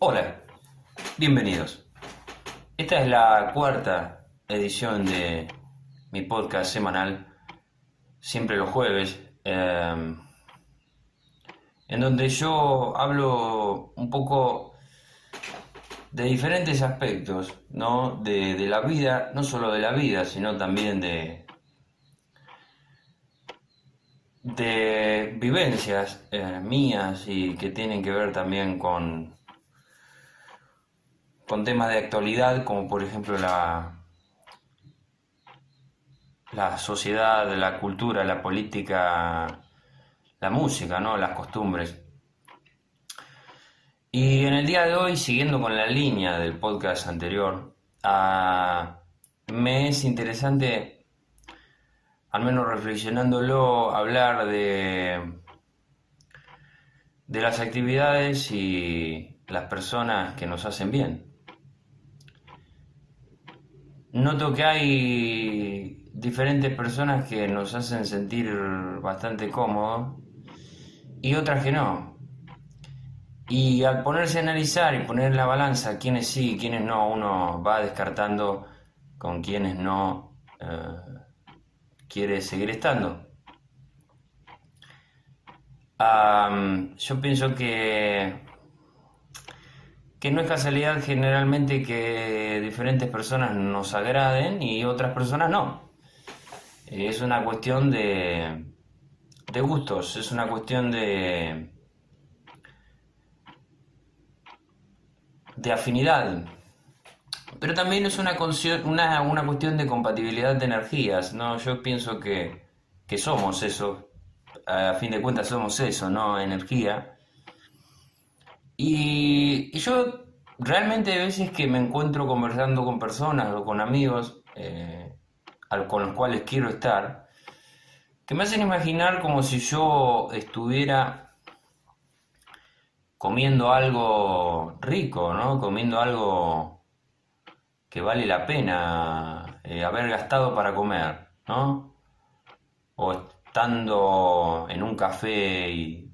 Hola, bienvenidos. Esta es la cuarta edición de mi podcast semanal, siempre los jueves, eh, en donde yo hablo un poco de diferentes aspectos, ¿no? De, de la vida, no solo de la vida, sino también de, de vivencias eh, mías y que tienen que ver también con, con temas de actualidad, como por ejemplo la, la sociedad, la cultura, la política, la música, ¿no? las costumbres. Y en el día de hoy, siguiendo con la línea del podcast anterior, ah, me es interesante al menos reflexionándolo, hablar de, de las actividades y las personas que nos hacen bien. Noto que hay diferentes personas que nos hacen sentir bastante cómodos y otras que no. Y al ponerse a analizar y poner en la balanza quiénes sí y quiénes no, uno va descartando con quiénes no. Eh, quiere seguir estando. yo pienso que, que no es casualidad generalmente que diferentes personas nos agraden y otras personas no. Es una cuestión de, de gustos, es una cuestión de, de afinidad. Pero también es una, una, una cuestión de compatibilidad de energías, ¿no? Yo pienso que, que somos eso, a fin de cuentas somos eso, ¿no? Energía. Y, yo realmente hay veces que me encuentro conversando con personas o con amigos eh, con los cuales quiero estar, que me hacen imaginar como si yo estuviera comiendo algo rico, ¿no? Comiendo algo que vale la pena eh, haber gastado para comer, ¿no? O estando en un café y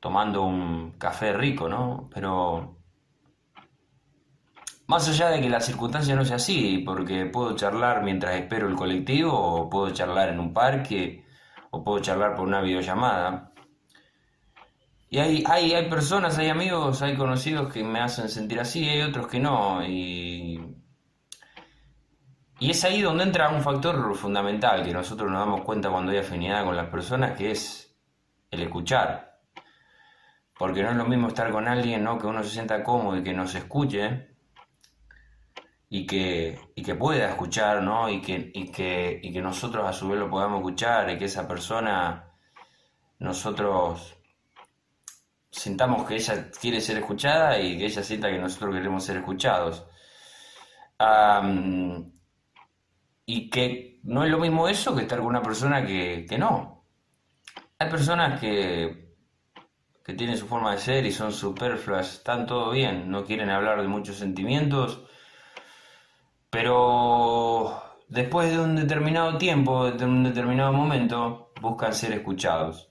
tomando un café rico, ¿no? Pero más allá de que la circunstancia no sea así, porque puedo charlar mientras espero el colectivo, o puedo charlar en un parque, o puedo charlar por una videollamada, y hay, hay, hay personas, hay amigos, hay conocidos que me hacen sentir así, hay otros que no. Y, y es ahí donde entra un factor fundamental que nosotros nos damos cuenta cuando hay afinidad con las personas, que es el escuchar. Porque no es lo mismo estar con alguien ¿no? que uno se sienta cómodo y que nos escuche y que, y que pueda escuchar, ¿no? Y que, y, que, y que nosotros a su vez lo podamos escuchar y que esa persona nosotros sintamos que ella quiere ser escuchada y que ella sienta que nosotros queremos ser escuchados. y que no es lo mismo eso que estar con una persona que, no. Hay personas que, que tienen su forma de ser y son superfluas, están todo bien, no quieren hablar de muchos sentimientos, pero después de un determinado tiempo, de un determinado momento, buscan ser escuchados.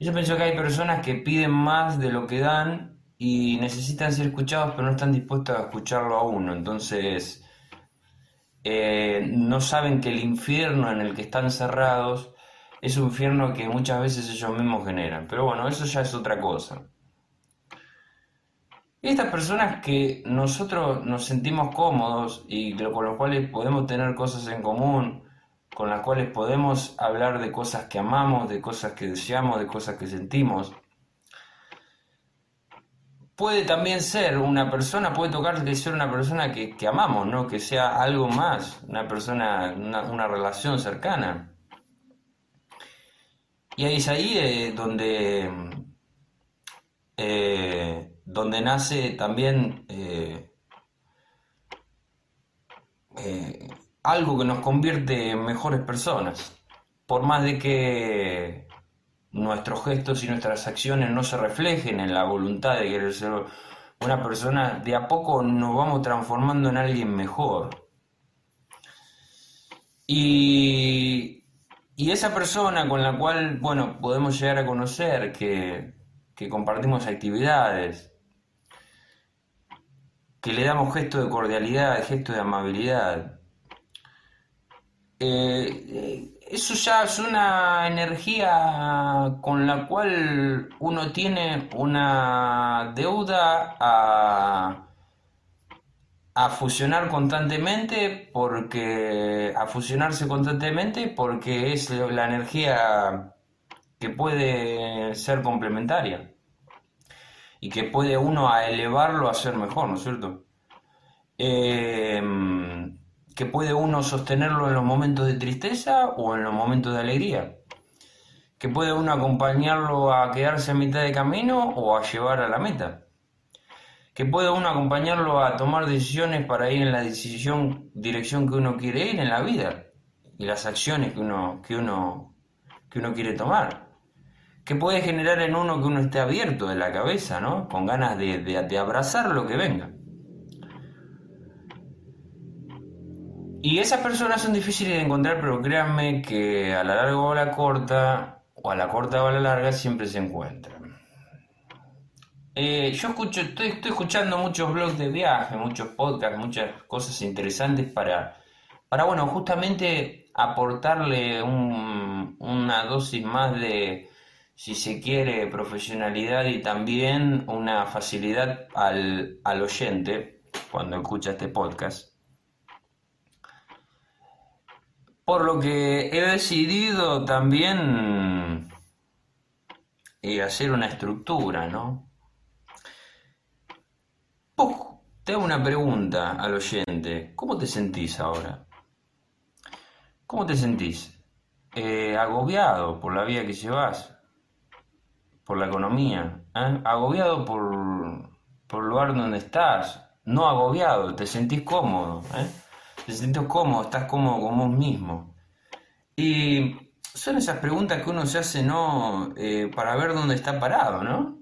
Yo pienso que hay personas que piden más de lo que dan y necesitan ser escuchados, pero no están dispuestos a escucharlo a uno. Entonces, eh, no saben que el infierno en el que están cerrados es un infierno que muchas veces ellos mismos generan. Pero bueno, eso ya es otra cosa. Estas personas que nosotros nos sentimos cómodos y con los cuales podemos tener cosas en común, con las cuales podemos hablar de cosas que amamos, de cosas que deseamos, de cosas que sentimos. Puede también ser una persona, puede tocar de ser una persona que, amamos, ¿no? que sea algo más, una persona, una, relación cercana. Y es ahí eh, donde, eh, donde nace también eh, algo que nos convierte en mejores personas. Por más de que nuestros gestos y nuestras acciones no se reflejen en la voluntad de querer ser una persona, de a poco nos vamos transformando en alguien mejor. Y, y esa persona con la cual, bueno, podemos llegar a conocer, que, que compartimos actividades, que le damos gesto de cordialidad, gesto de amabilidad. Eh, eh, eso ya es una energía con la cual uno tiene una deuda a, a fusionar constantemente porque a fusionarse constantemente porque es la energía que puede ser complementaria y que puede uno a elevarlo a ser mejor, ¿no es cierto? Eh, que puede uno sostenerlo en los momentos de tristeza o en los momentos de alegría, que puede uno acompañarlo a quedarse a mitad de camino o a llevar a la meta, que puede uno acompañarlo a tomar decisiones para ir en la decisión, dirección que uno quiere ir en la vida y las acciones que uno, que uno, que uno quiere tomar. Que puede generar en uno que uno esté abierto de la cabeza, ¿no? Con ganas de, de abrazar lo que venga. Y esas personas son difíciles de encontrar, pero créanme que a la larga o a la corta, o a la corta o a la larga, siempre se encuentran. Eh, yo escucho, estoy, escuchando muchos blogs de viaje, muchos podcasts, muchas cosas interesantes para, para bueno, justamente aportarle una dosis más de, si se quiere, profesionalidad y también una facilidad al, al oyente cuando escucha este podcast Por lo que he decidido también eh, hacer una estructura, ¿no? Te hago una pregunta al oyente. ¿Cómo te sentís ahora? ¿Cómo te sentís? Eh, ¿Agobiado por la vida que llevas? ¿Por la economía? ¿Eh? ¿Agobiado por, por el lugar donde estás? No agobiado, te sentís cómodo. ¿eh? te sientes cómodo, estás cómodo con vos mismo. Y son esas preguntas que uno se hace, ¿no? Eh, para ver dónde está parado, ¿no?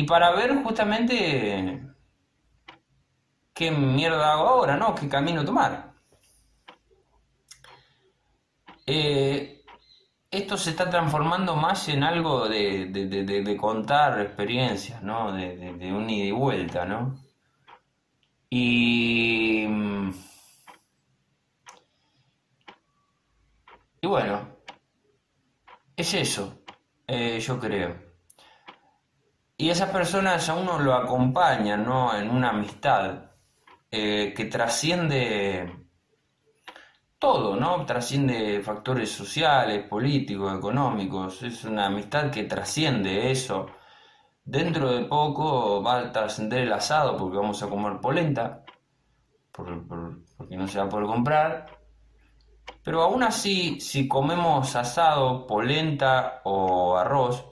Y para ver justamente qué mierda hago ahora, ¿no? ¿Qué camino tomar? Eh, esto se está transformando más en algo de, contar experiencias, ¿no? De, un ida y vuelta, ¿no? Y, y bueno, es eso, eh, yo creo. Y esas personas a uno lo acompañan, ¿no? En una amistad eh, que trasciende todo, ¿no? Trasciende factores sociales, políticos, económicos. Es una amistad que trasciende eso Dentro de poco va a trascender el asado porque vamos a comer polenta, porque no se va a poder comprar. Pero aún así, si comemos asado, polenta o arroz,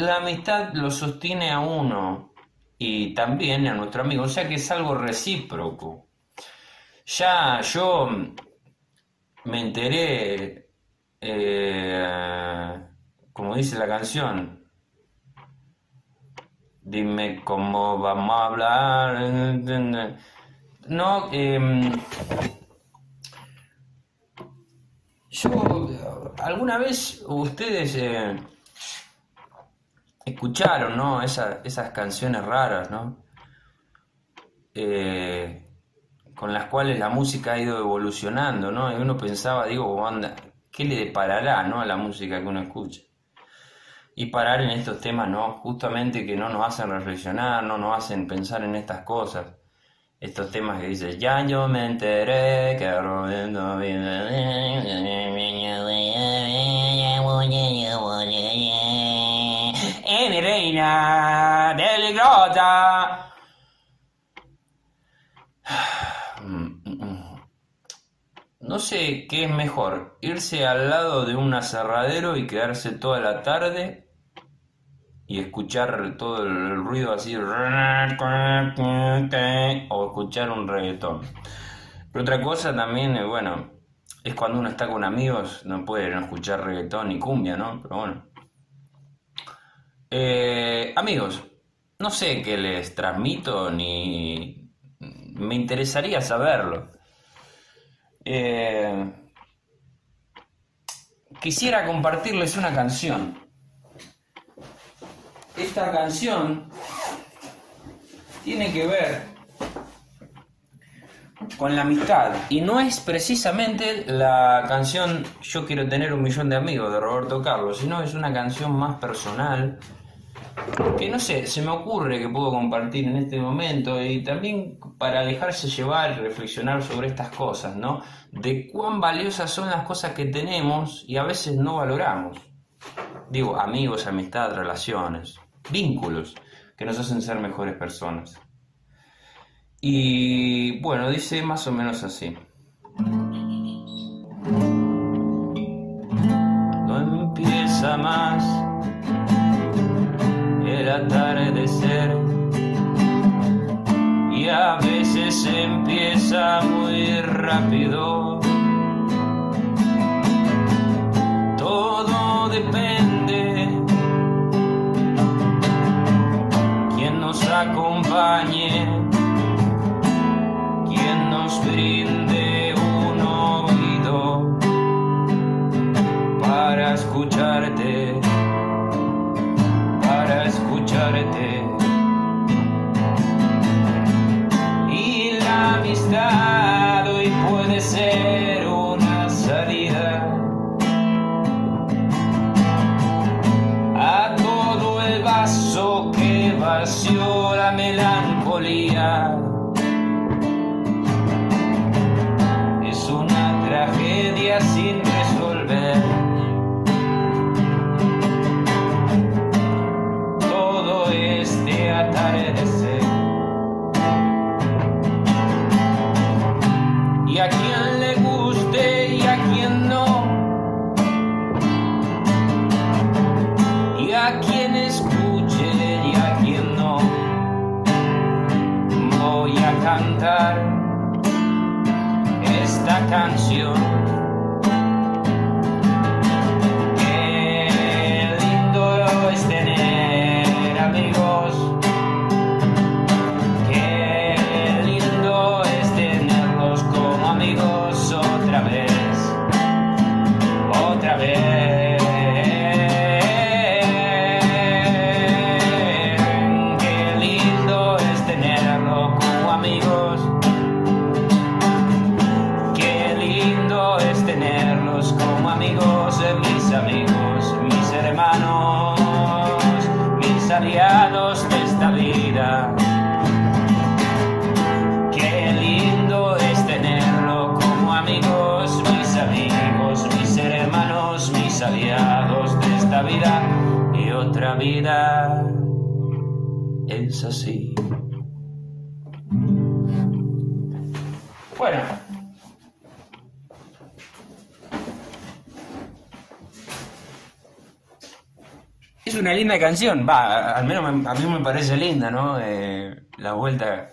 la amistad lo sostiene a uno y también a nuestro amigo, o sea que es algo recíproco. Ya yo me enteré, eh, como dice la canción, Dime cómo vamos a hablar. No, em, yo, alguna vez ustedes eh, escucharon, ¿no? esas canciones raras, ¿no? Eh, con las cuales la música ha ido evolucionando, ¿no? Y uno pensaba, digo, anda, ¿qué le deparará, ¿no? A la música que uno escucha y parar en estos temas, ¿no? Justamente que no nos hacen reflexionar, no nos hacen pensar en estas cosas. Estos temas que dice, ya yo me enteré que No sé qué es mejor, irse al lado de un aserradero y quedarse toda la tarde y escuchar todo el ruido así o escuchar un reggaetón. Pero otra cosa también, bueno, es cuando uno está con amigos, no puede no escuchar reggaetón ni cumbia, ¿no? Pero bueno. Eh, amigos, no sé qué les transmito ni me interesaría saberlo. Eh, quisiera compartirles una canción. Esta canción tiene que ver con la amistad. Y no es precisamente la canción Yo quiero tener un millón de amigos de Roberto Carlos, sino es una canción más personal que no sé, se me ocurre que puedo compartir en este momento y también para dejarse llevar y reflexionar sobre estas cosas, ¿no? De cuán valiosas son las cosas que tenemos y a veces no valoramos. Digo, amigos, amistad, relaciones, vínculos que nos hacen ser mejores personas. Y bueno, dice más o menos así. No empieza más atardecer y a veces empieza muy rápido. Todo depende quien nos acompañe brinde un oído para escucharte, sin resolver. Todo este atardecer. Y a quien le guste y a quien no. Y a quien escuche y a quien no. Voy a cantar esta canción. Y otra vida. Es así. Bueno. Es una linda canción, va, al menos a mí me parece linda, ¿no? Eh, la vuelta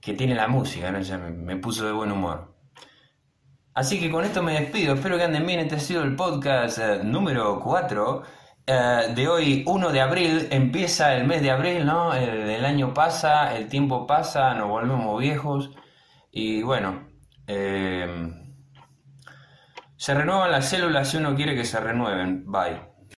que tiene la música, ¿no? Me, puso de buen humor. Así que con esto me despido, espero que anden bien, este ha sido el podcast eh, número 4 eh, de hoy, 1 de abril, empieza el mes de abril, ¿no? El, año pasa, el tiempo pasa, nos volvemos viejos. Y bueno, se renuevan las células si uno quiere que se renueven, bye.